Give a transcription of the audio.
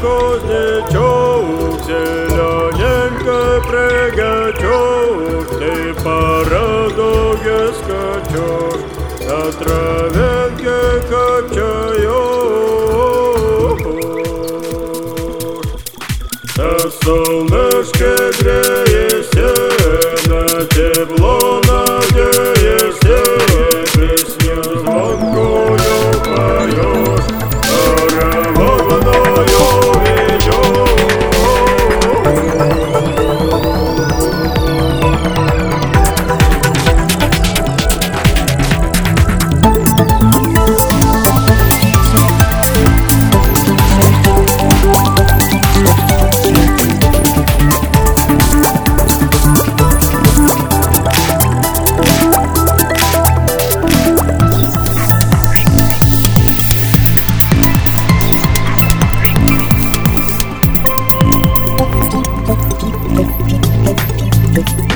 кузнечок, зелененько прыгачок, ты по радуге скачок, на травянке качаешь. На солнышке Music.